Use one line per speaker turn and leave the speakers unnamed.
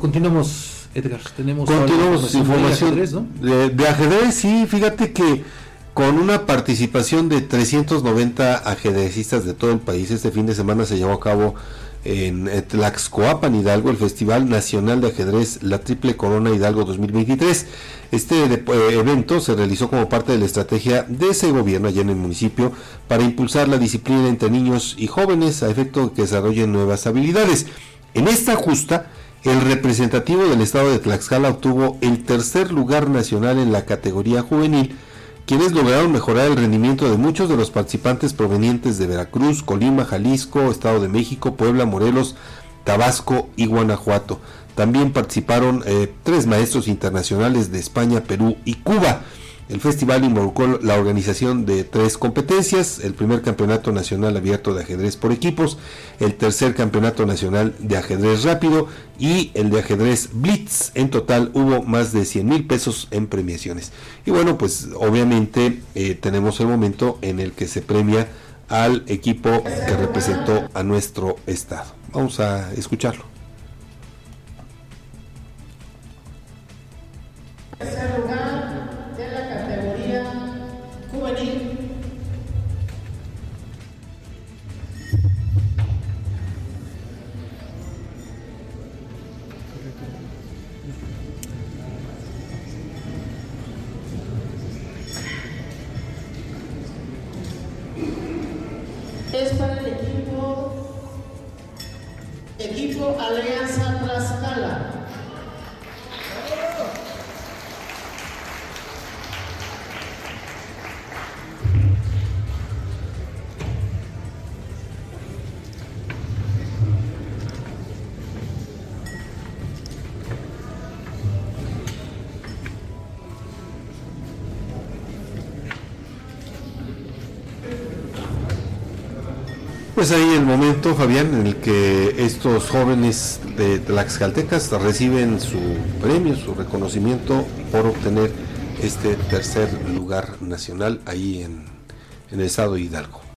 Continuamos, Edgar. Tenemos
Continuamos información, de, ajedrez, de, de ajedrez, sí, fíjate que con una participación de 390 ajedrecistas de todo el país, este fin de semana se llevó a cabo en Tlaxcoapan, Hidalgo, el Festival Nacional de Ajedrez La Triple Corona Hidalgo 2023. Este eh, evento se realizó como parte de la estrategia de ese gobierno allá en el municipio para impulsar la disciplina entre niños y jóvenes a efecto de que desarrollen nuevas habilidades. En esta justa, el representativo del estado de Tlaxcala obtuvo el tercer lugar nacional en la categoría juvenil quienes lograron mejorar el rendimiento de muchos de los participantes provenientes de Veracruz, Colima, Jalisco, Estado de México, Puebla, Morelos, Tabasco y Guanajuato. También participaron eh, tres maestros internacionales de España, Perú y Cuba. El festival involucró la organización de tres competencias, el primer campeonato nacional abierto de ajedrez por equipos, el tercer campeonato nacional de ajedrez rápido y el de ajedrez blitz. En total hubo más de 100 mil pesos en premiaciones. Y bueno, pues obviamente eh, tenemos el momento en el que se premia al equipo que representó a nuestro estado. Vamos a escucharlo.
Es para el equipo, equipo Alianza Tlaxcala.
Pues ahí el momento, Fabián, en el que estos jóvenes de Tlaxcaltecas reciben su premio, su reconocimiento por obtener este tercer lugar nacional ahí en, el estado de Hidalgo.